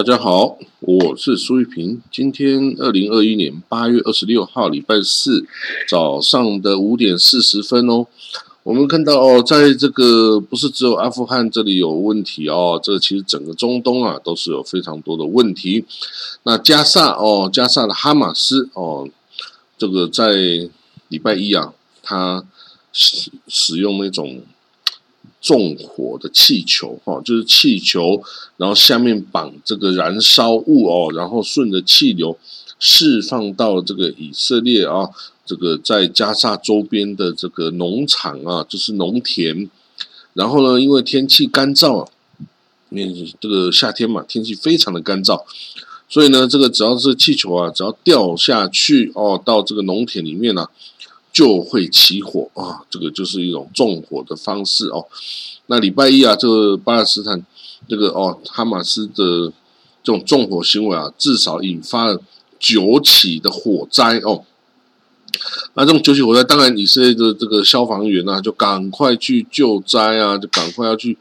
大家好，我是苏玉平。今天二零二一年八月二十六号，礼拜四早上的五点四十分哦。我们看到哦，在这个不是只有阿富汗这里有问题哦，这其实整个中东啊都是有非常多的问题。那加萨哦，加萨的哈马斯哦，这个在礼拜一啊，他使使用那种。纵火的气球，哈，就是气球，然后下面绑这个燃烧物哦，然后顺着气流释放到这个以色列啊，这个在加沙周边的这个农场啊，就是农田。然后呢，因为天气干燥，因为这个夏天嘛，天气非常的干燥，所以呢，这个只要是气球啊，只要掉下去哦，到这个农田里面呢。就会起火啊！这个就是一种纵火的方式哦。那礼拜一啊，这个巴勒斯坦这个哦，哈马斯的这种纵火行为啊，至少引发了九起的火灾哦。那这种九起火灾，当然以色列的这个消防员呢，就赶快去救灾啊，就赶快要去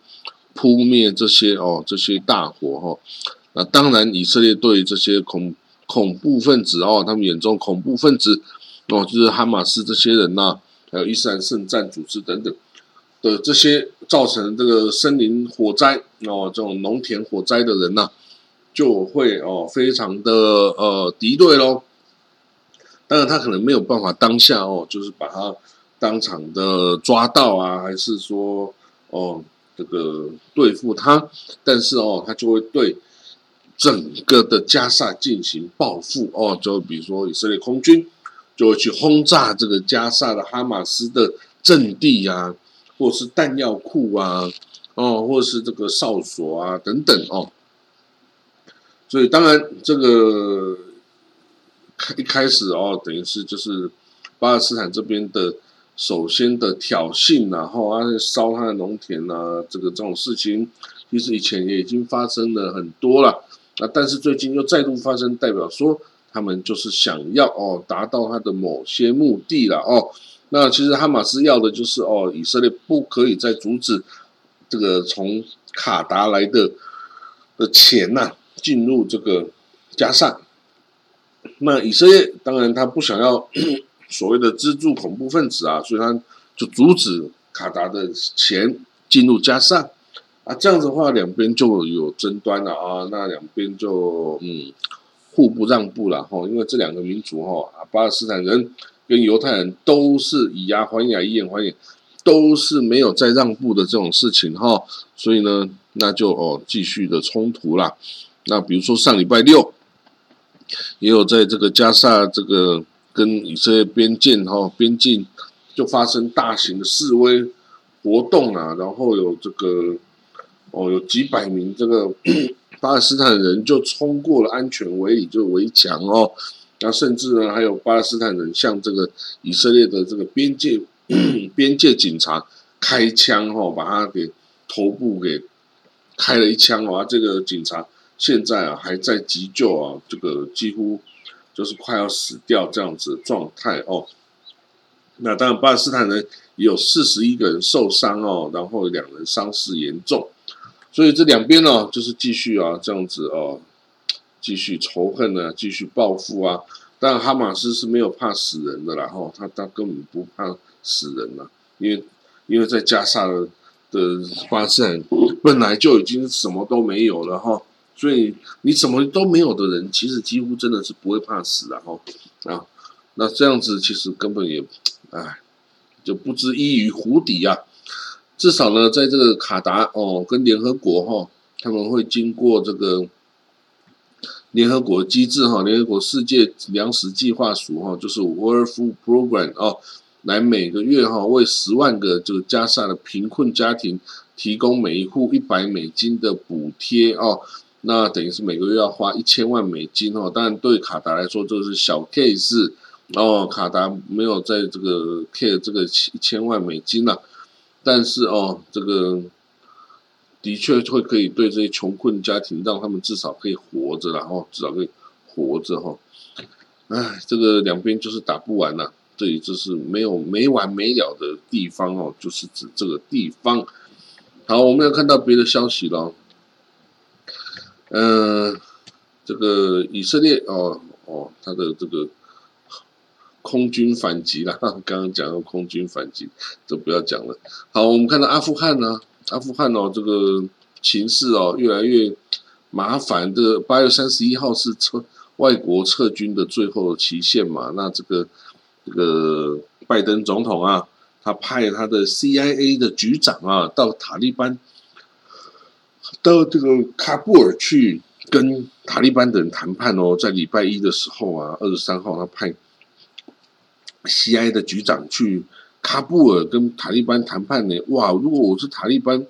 扑灭这些哦这些大火哈。那当然，以色列对这些恐恐怖分子哦，他们眼中恐怖分子。哦，就是哈马斯这些人呐，还有伊斯兰圣战组织等等的这些造成这个森林火灾哦，这种农田火灾的人呐，就会哦非常的呃敌对喽。当然，他可能没有办法当下哦，就是把他当场的抓到啊，还是说哦这个对付他，但是哦，他就会对整个的加萨进行报复哦，就比如说以色列空军。就会去轰炸这个加萨的哈马斯的阵地啊，或是弹药库啊，哦，或是这个哨所啊等等哦。所以当然这个开一开始哦，等于是就是巴勒斯坦这边的首先的挑衅，然后啊烧他的农田啊，这个这种事情，其实以前也已经发生了很多了啊，但是最近又再度发生，代表说。他们就是想要哦，达到他的某些目的了哦。那其实哈马斯要的就是哦，以色列不可以再阻止这个从卡达来的的钱呐进入这个加萨。那以色列当然他不想要 所谓的资助恐怖分子啊，所以他就阻止卡达的钱进入加萨啊。这样子的话，两边就有争端了啊。那两边就嗯。互不让步了哈，因为这两个民族哈，巴勒斯坦人跟犹太人都是以牙还牙、以眼还眼，都是没有再让步的这种事情哈，所以呢，那就哦继续的冲突啦。那比如说上礼拜六，也有在这个加沙这个跟以色列边境哈边境就发生大型的示威活动啊，然后有这个哦有几百名这个。巴勒斯坦人就冲过了安全围里，就围墙哦，那甚至呢，还有巴勒斯坦人向这个以色列的这个边界 边界警察开枪哦，把他给头部给开了一枪哦，这个警察现在啊还在急救啊，这个几乎就是快要死掉这样子的状态哦。那当然，巴勒斯坦人也有四十一个人受伤哦，然后两人伤势严重。所以这两边呢，就是继续啊，这样子哦，继续仇恨呢，继续报复啊。但哈马斯是没有怕死人的啦，哈，他他根本不怕死人了，因为因为在加沙的的巴斯坦本来就已经什么都没有了哈，所以你什么都没有的人，其实几乎真的是不会怕死的哈啊。那这样子其实根本也，哎，就不知依于湖底啊。至少呢，在这个卡达哦，跟联合国哈，他们会经过这个联合国机制哈，联合国世界粮食计划署哈，就是 World Food Program 哦，来每个月哈为十万个这个加沙的贫困家庭提供每一户一百美金的补贴哦，那等于是每个月要花一千万美金哦，当然对卡达来说这是小 case 哦，卡达没有在这个 care 这个一千万美金了。但是哦，这个的确会可以对这些穷困家庭，让他们至少可以活着然后至少可以活着哈。哎，这个两边就是打不完了，这里就是没有没完没了的地方哦，就是指这个地方。好，我们要看到别的消息了。嗯，这个以色列哦哦，他的这个空军反击啦，刚刚讲到空军反击，就不要讲了。好，我们看到阿富汗呢，阿富汗哦，这个情势哦越来越麻烦。这个八月三十一号是撤外国撤军的最后期限嘛？那这个这个拜登总统啊，他派他的 CIA 的局长啊到塔利班。到这个喀布尔去跟塔利班的人谈判哦，在礼拜一的时候啊，二十三号他派 C.I. 的局长去喀布尔跟塔利班谈判呢。哇，如果我是塔利班，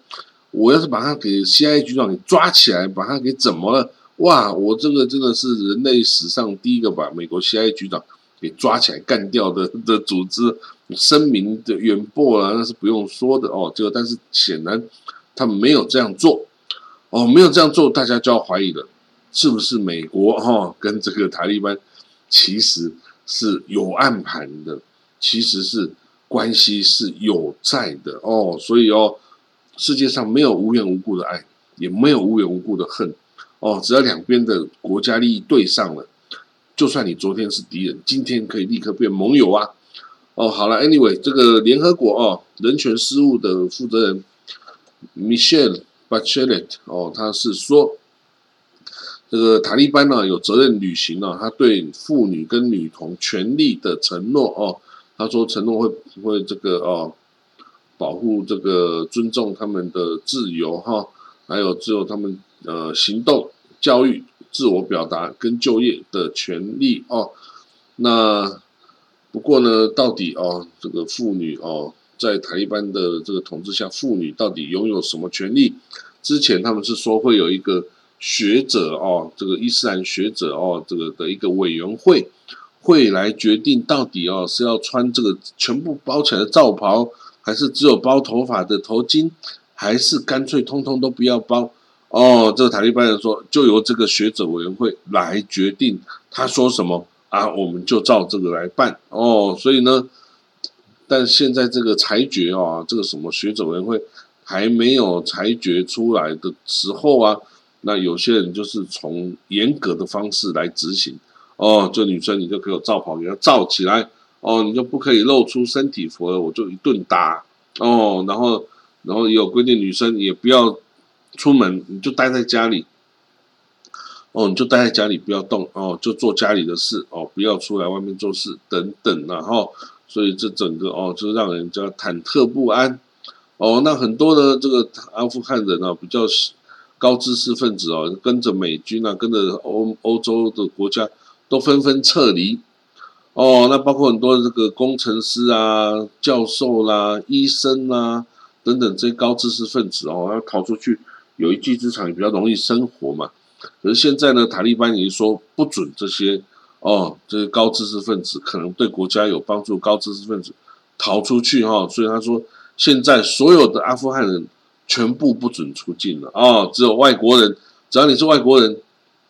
我要是把他给 C.I. 局长给抓起来，把他给怎么了？哇，我这个真的是人类史上第一个把美国 C.I. 局长给抓起来干掉的 的组织，声名的远播了，那是不用说的哦。这个，但是显然他们没有这样做。哦，没有这样做，大家就要怀疑了，是不是美国哈跟这个塔利班其实是有暗盘的，其实是关系是有在的哦，所以哦，世界上没有无缘无故的爱，也没有无缘无故的恨哦，只要两边的国家利益对上了，就算你昨天是敌人，今天可以立刻变盟友啊！哦，好了，Anyway，这个联合国哦人权事务的负责人 Michelle。Bachelet 哦，他是说，这个塔利班呢有责任履行了他对妇女跟女童权利的承诺哦。他说承诺会会这个哦，保护这个尊重他们的自由哈，还有只有他们呃行动、教育、自我表达跟就业的权利哦。那不过呢，到底哦这个妇女哦。在塔利班的这个统治下，妇女到底拥有什么权利？之前他们是说会有一个学者哦，这个伊斯兰学者哦，这个的一个委员会会来决定到底哦是要穿这个全部包起来的罩袍，还是只有包头发的头巾，还是干脆通通都不要包？哦，这个塔利班人说就由这个学者委员会来决定，他说什么啊，我们就照这个来办哦。所以呢。但现在这个裁决啊，这个什么学者委员会还没有裁决出来的时候啊，那有些人就是从严格的方式来执行哦，就女生你就给我罩袍，给她罩起来哦，你就不可以露出身体服了，我就一顿打哦，然后然后也有规定，女生也不要出门，你就待在家里哦，你就待在家里不要动哦，就做家里的事哦，不要出来外面做事等等，然后。所以这整个哦，就让人家忐忑不安哦。那很多的这个阿富汗人啊，比较高知识分子哦，跟着美军啊，跟着欧欧洲的国家都纷纷撤离哦。那包括很多这个工程师啊、教授啦、医生啦等等这些高知识分子哦，要逃出去有一技之长，也比较容易生活嘛。可是现在呢，塔利班已经说不准这些。哦，这些高知识分子可能对国家有帮助，高知识分子逃出去哈，所以他说现在所有的阿富汗人全部不准出境了啊，只有外国人，只要你是外国人，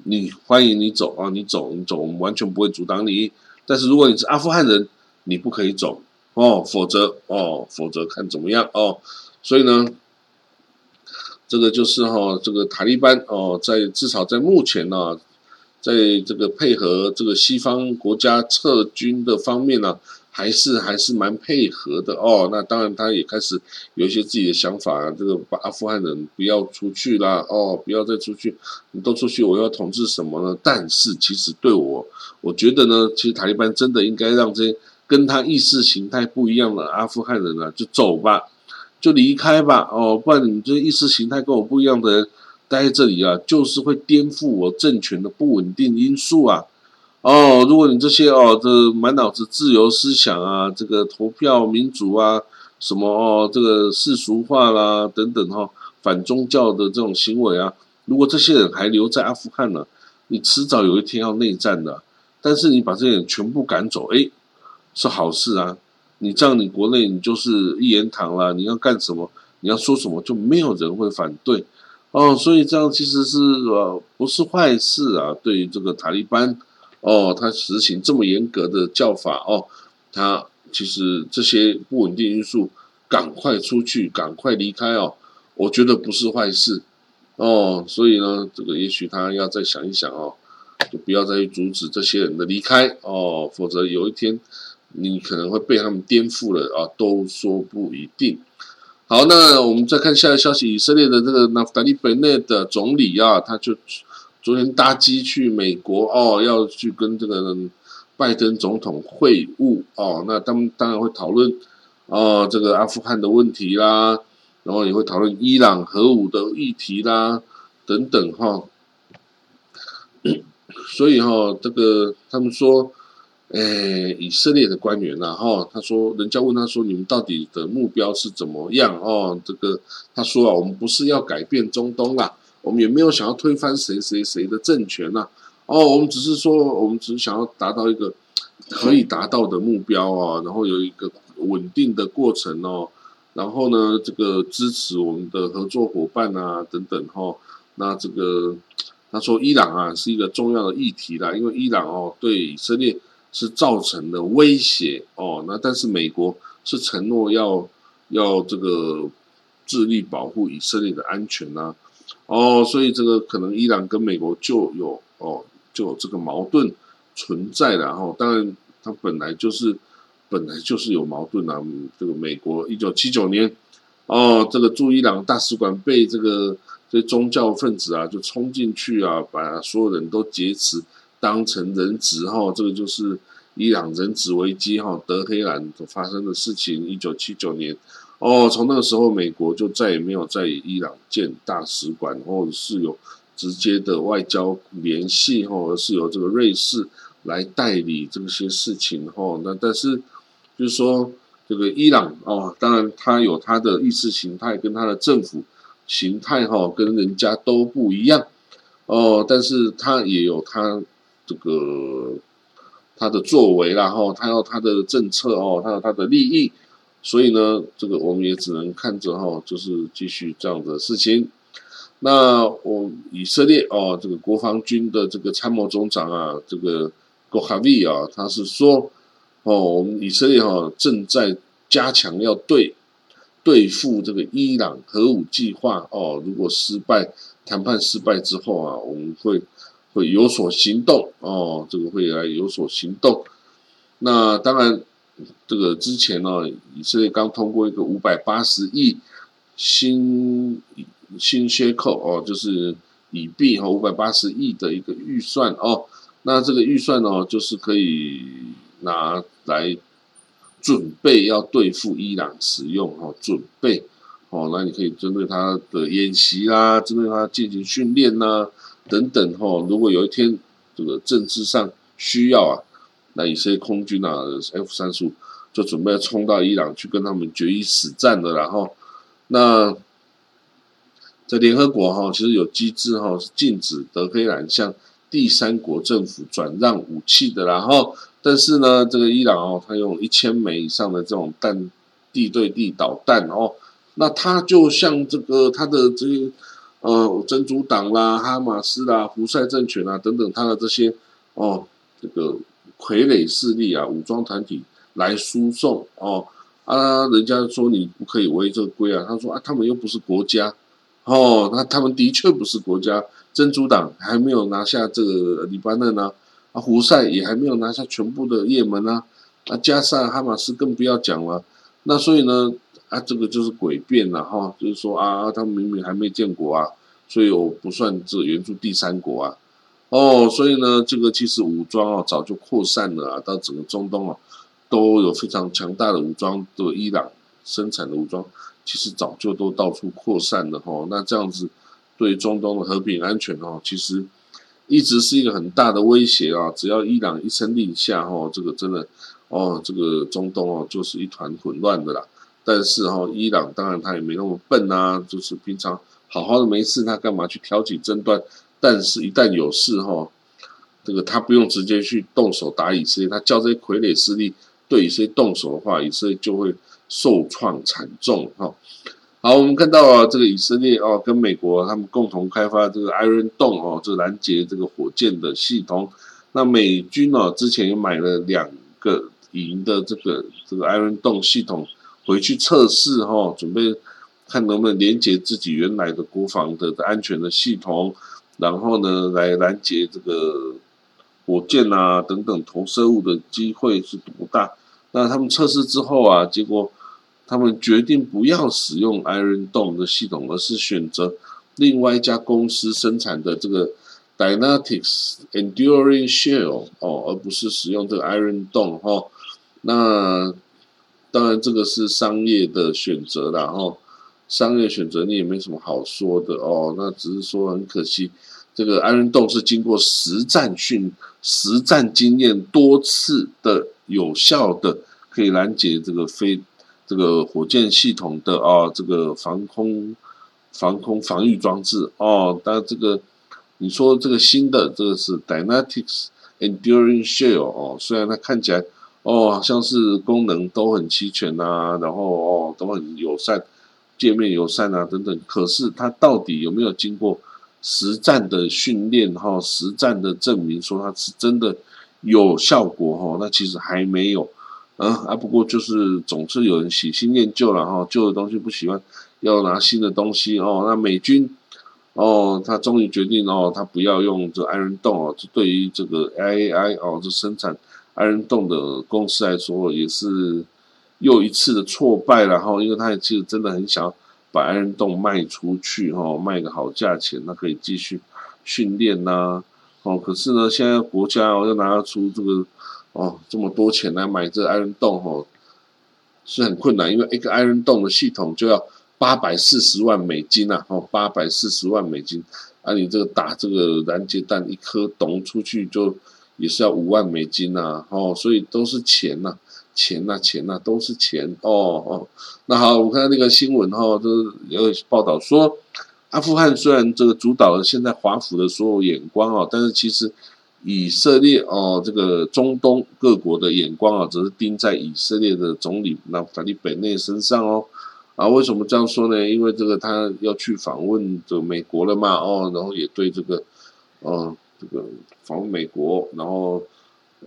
你欢迎你走啊，你走你走，我们完全不会阻挡你。但是如果你是阿富汗人，你不可以走哦，否则哦，否则看怎么样哦。所以呢，这个就是哈，这个塔利班哦，在至少在目前呢。在这个配合这个西方国家撤军的方面呢，还是还是蛮配合的哦。那当然，他也开始有一些自己的想法，这个把阿富汗人不要出去啦，哦，不要再出去，你都出去，我要统治什么呢？但是其实对我，我觉得呢，其实塔利班真的应该让这些跟他意识形态不一样的阿富汗人呢，就走吧，就离开吧，哦，不然你这意识形态跟我不一样的人。待在这里啊，就是会颠覆我政权的不稳定因素啊！哦，如果你这些哦，这满脑子自由思想啊，这个投票民主啊，什么哦，这个世俗化啦等等哈，反宗教的这种行为啊，如果这些人还留在阿富汗呢，你迟早有一天要内战的。但是你把这些人全部赶走，哎，是好事啊！你这样，你国内你就是一言堂啦，你要干什么，你要说什么，就没有人会反对。哦，所以这样其实是呃不是坏事啊。对于这个塔利班，哦，他实行这么严格的教法，哦，他其实这些不稳定因素，赶快出去，赶快离开哦，我觉得不是坏事，哦，所以呢，这个也许他要再想一想哦，就不要再去阻止这些人的离开哦，否则有一天你可能会被他们颠覆了啊，都说不一定。好，那我们再看下一个消息，以色列的这个纳夫达利·本内的总理啊，他就昨天搭机去美国哦，要去跟这个拜登总统会晤哦，那他们当然会讨论哦这个阿富汗的问题啦，然后也会讨论伊朗核武的议题啦等等哈。所以哈，这个他们说，诶，以色列的官员呐，哈，他说，人家问他说，你们到底的目标是怎么样？哦，这个他说啊，我们不是要改变中东啦，我们也没有想要推翻谁谁谁的政权呐，哦，我们只是说，我们只是想要达到一个可以达到的目标啊，然后有一个稳定的过程哦，然后呢，这个支持我们的合作伙伴啊，等等哈，那这个。他说：“伊朗啊，是一个重要的议题啦，因为伊朗哦对以色列是造成的威胁哦。那但是美国是承诺要要这个致力保护以色列的安全呐。哦，所以这个可能伊朗跟美国就有哦就有这个矛盾存在的哈。当然，它本来就是本来就是有矛盾啊。这个美国一九七九年哦，这个驻伊朗大使馆被这个。”这宗教分子啊，就冲进去啊，把所有人都劫持，当成人质哈。这个就是伊朗人质危机哈，德黑兰所发生的事情。一九七九年，哦，从那个时候，美国就再也没有在伊朗建大使馆，或者是有直接的外交联系哈，而是由这个瑞士来代理这些事情哈。那但是就是说，这个伊朗哦，当然它有它的意识形态跟它的政府。形态哈跟人家都不一样哦，但是它也有它这个它的作为啦哈，它有它的政策哦，它有它的利益，所以呢，这个我们也只能看着哈，就是继续这样的事情。那我以色列哦，这个国防军的这个参谋总长啊，这个 g o h a v i 啊，他是说哦，我们以色列哈正在加强要对。对付这个伊朗核武计划哦，如果失败，谈判失败之后啊，我们会会有所行动哦，这个会来有所行动。那当然，这个之前呢，以色列刚通过一个五百八十亿新新缺口哦，就是以币和五百八十亿的一个预算哦。那这个预算呢，就是可以拿来。准备要对付伊朗使用哈，准备哦，那你可以针对他的演习啦，针对他进行训练呐，等等哈。如果有一天这个政治上需要啊，那一些空军啊，F 三十五就准备冲到伊朗去跟他们决一死战的，然后那在联合国哈，其实有机制哈，是禁止德黑兰向第三国政府转让武器的，然后。但是呢，这个伊朗哦，它用一千枚以上的这种弹地对地导弹哦，那它就像这个它的这个呃真主党啦、哈马斯啦、胡塞政权啊等等，它的这些哦这个傀儡势力啊、武装团体来输送哦啊，人家说你不可以违这个规啊，他说啊，他们又不是国家哦，那他们的确不是国家，真主党还没有拿下这个黎巴嫩呢。啊，胡塞也还没有拿下全部的也门啊，啊，加上哈马斯更不要讲了。那所以呢，啊，这个就是诡辩了哈，就是说啊，他们明明还没建国啊，所以我不算这援助第三国啊。哦，所以呢，这个其实武装啊早就扩散了啊，到整个中东啊都有非常强大的武装，的伊朗生产的武装其实早就都到处扩散了哈。那这样子对中东的和平安全哦，其实。一直是一个很大的威胁啊！只要伊朗一声令下，哦，这个真的，哦，这个中东哦，就是一团混乱的啦。但是哈，伊朗当然他也没那么笨呐，就是平常好好的没事，他干嘛去挑起争端？但是，一旦有事哈，这个他不用直接去动手打以色列，他叫这些傀儡势力对以色列动手的话，以色列就会受创惨重哈。好，我们看到啊，这个以色列哦，跟美国他们共同开发这个 Iron Dome 哦，这个拦截这个火箭的系统。那美军呢，之前也买了两个营的这个这个 Iron Dome 系统回去测试哈，准备看能不能连接自己原来的国防的安全的系统，然后呢，来拦截这个火箭啊等等投射物的机会是多大？那他们测试之后啊，结果他们决定不要使用 Iron Dome 的系统，而是选择另外一家公司生产的这个 Dynetics Enduring Shell 哦，而不是使用这个 Iron Dome 哈。那当然这个是商业的选择啦哈，商业选择你也没什么好说的哦。那只是说很可惜，这个 Iron Dome 是经过实战训、实战经验多次的。有效的可以拦截这个飞这个火箭系统的啊，这个防空防空防御装置哦。但这个你说这个新的这个是 Dynamics Enduring Shell 哦，虽然它看起来哦像是功能都很齐全呐，然后哦都很友善，界面友善啊等等，可是它到底有没有经过实战的训练哈？实战的证明说它是真的？有效果哈，那其实还没有，啊啊，不过就是总是有人喜新厌旧了哈，旧的东西不喜欢，要拿新的东西哦。那美军哦，他终于决定哦，他不要用这 Iron Dome 哦，这对于这个 AI 哦，这生产 Iron Dome 的公司来说，也是又一次的挫败然后，因为他也其实真的很想把 Iron Dome 卖出去哈，卖个好价钱，那可以继续训练呐。哦，可是呢，现在国家哦要拿出这个哦这么多钱来买这 Iron Dome 哦，是很困难，因为一个 Iron Dome 的系统就要八百四十万美金呐，哦八百四十万美金，啊你这个打这个拦截弹一颗咚出去就也是要五万美金呐，哦所以都是钱呐，钱呐钱呐都是钱哦哦，那好，我看到那个新闻哈，都有报道说。阿富汗虽然这个主导了现在华府的所有眼光啊，但是其实以色列哦，这个中东各国的眼光啊，只是盯在以色列的总理那法利本内身上哦。啊，为什么这样说呢？因为这个他要去访问这美国了嘛，哦，然后也对这个，哦，这个访问美国，然后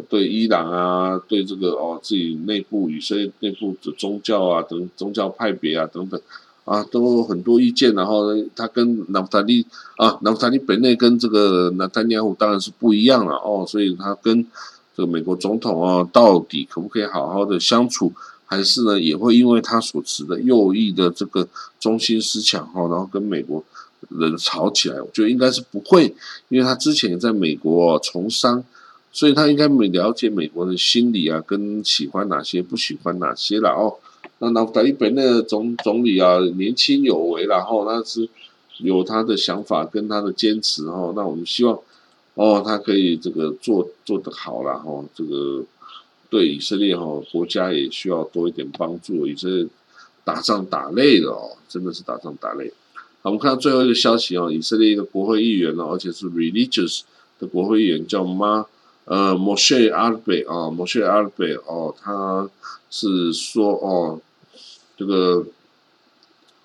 对伊朗啊，对这个哦自己内部以色列内部的宗教啊等宗教派别啊等等。啊，都有很多意见，然后他跟纳夫塔利啊，纳夫塔利本内跟这个纳丹尼亚胡当然是不一样了哦，所以他跟这个美国总统啊，到底可不可以好好的相处，还是呢也会因为他所持的右翼的这个中心思想哈，然后跟美国人吵起来？我觉得应该是不会，因为他之前也在美国从商，所以他应该没了解美国的心理啊，跟喜欢哪些，不喜欢哪些了哦。那那台本那个总总理啊，年轻有为，然后那是有他的想法跟他的坚持哦。那我们希望哦，他可以这个做做得好了哈。这个对以色列哈国家也需要多一点帮助。以色列打仗打累了哦，真的是打仗打累。我们看到最后一个消息哦，以色列一个国会议员哦，而且是 religious 的国会议员叫妈呃 Moshe Arbe 啊，Moshe Arbe 哦，他是说哦。这个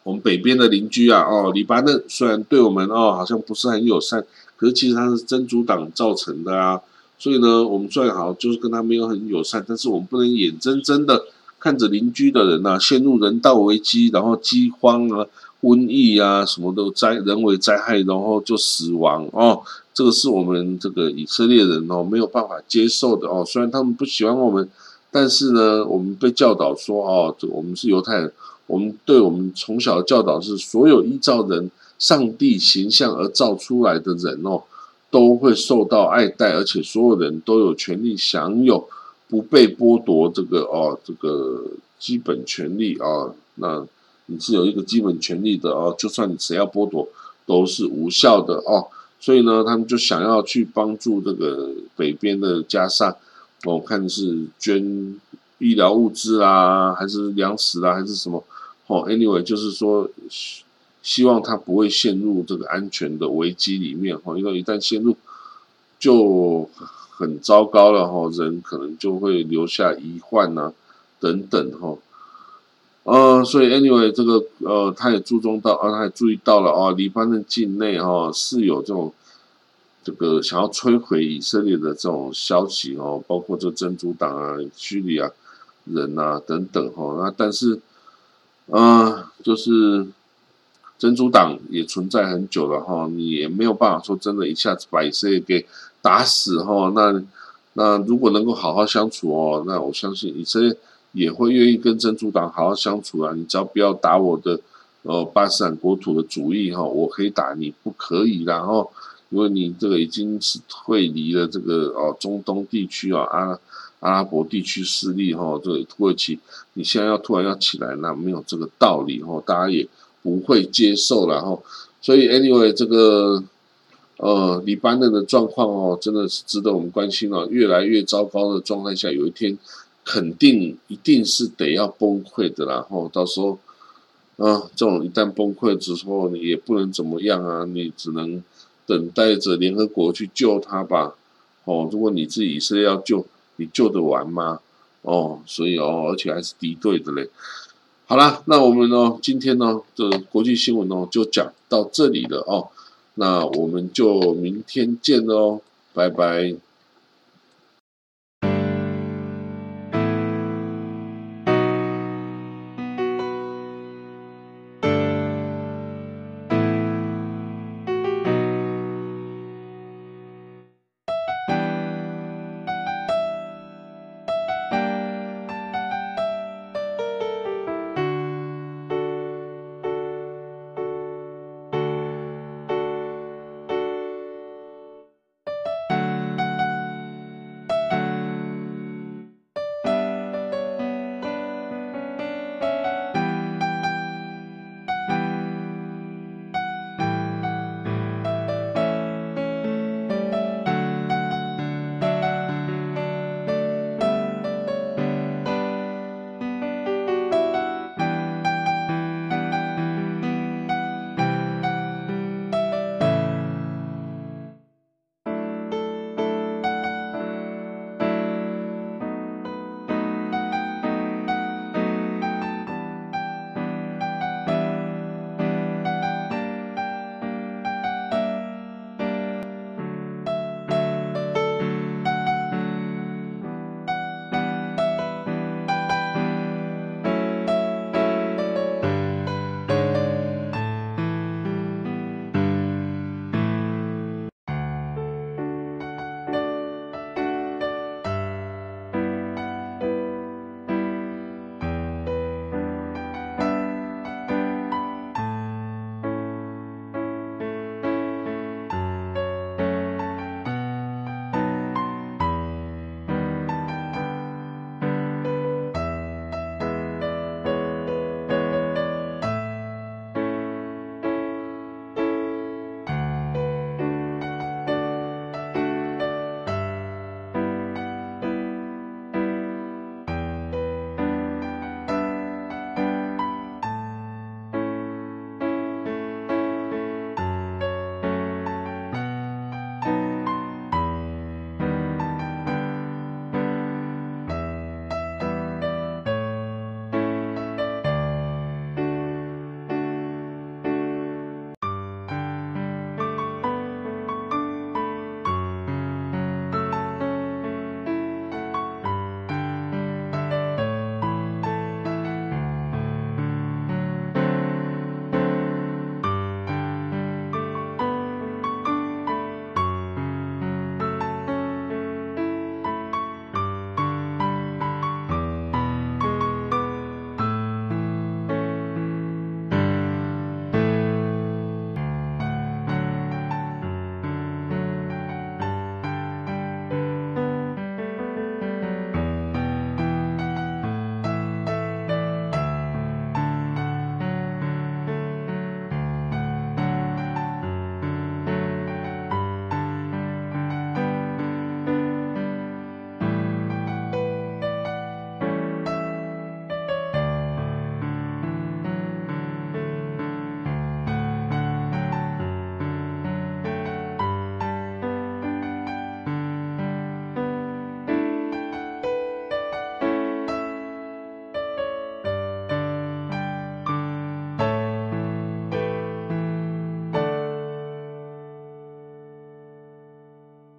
我们北边的邻居啊，哦，黎巴嫩虽然对我们哦好像不是很友善，可是其实他是真主党造成的啊，所以呢，我们最好就是跟他没有很友善，但是我们不能眼睁睁的看着邻居的人呐陷入人道危机，然后饥荒啊、瘟疫啊什么都灾人为灾害，然后就死亡哦，这个是我们这个以色列人哦没有办法接受的哦，虽然他们不喜欢我们。但是呢，我们被教导说，哦，我们是犹太人，我们对我们从小的教导是，所有依照人上帝形象而造出来的人哦，都会受到爱戴，而且所有人都有权利享有不被剥夺这个哦，这个基本权利啊。那你是有一个基本权利的哦，就算你谁要剥夺，都是无效的哦。所以呢，他们就想要去帮助这个北边的加沙。我看是捐医疗物资啦，还是粮食啦，还是什么？哦，anyway，就是说希望他不会陷入这个安全的危机里面。哦，因为一旦陷入，就很糟糕了。哈，人可能就会留下遗患呐，等等。哈，呃，所以 anyway，这个呃，他也注重到，啊，他也注意到了哦，黎巴嫩境内哈是有这种。这个想要摧毁以色列的这种消息哦，包括这真主党啊、叙利亚人啊等等哈，那但是啊，就是真主党也存在很久了哈，你也没有办法说真的一下子把以色列给打死哈。那那如果能够好好相处哦，那我相信以色列也会愿意跟真主党好好相处啊。你只要不要打我的呃巴勒斯坦国土的主意哈，我可以打你不可以，然后因为你这个已经是退离了这个哦中东地区啊阿阿拉伯地区势力哈，这个土耳其你现在要突然要起来，那没有这个道理哈，大家也。不会接受，然后，所以 anyway，这个呃，黎巴嫩的状况哦，真的是值得我们关心哦。越来越糟糕的状态下，有一天肯定一定是得要崩溃的，然后到时候，啊，这种一旦崩溃之后，你也不能怎么样啊，你只能等待着联合国去救他吧。哦，如果你自己是要救，你救得完吗？哦，所以哦，而且还是敌对的嘞。好了，那我们呢？今天呢的国际新闻呢就讲到这里了哦。那我们就明天见喽，拜拜。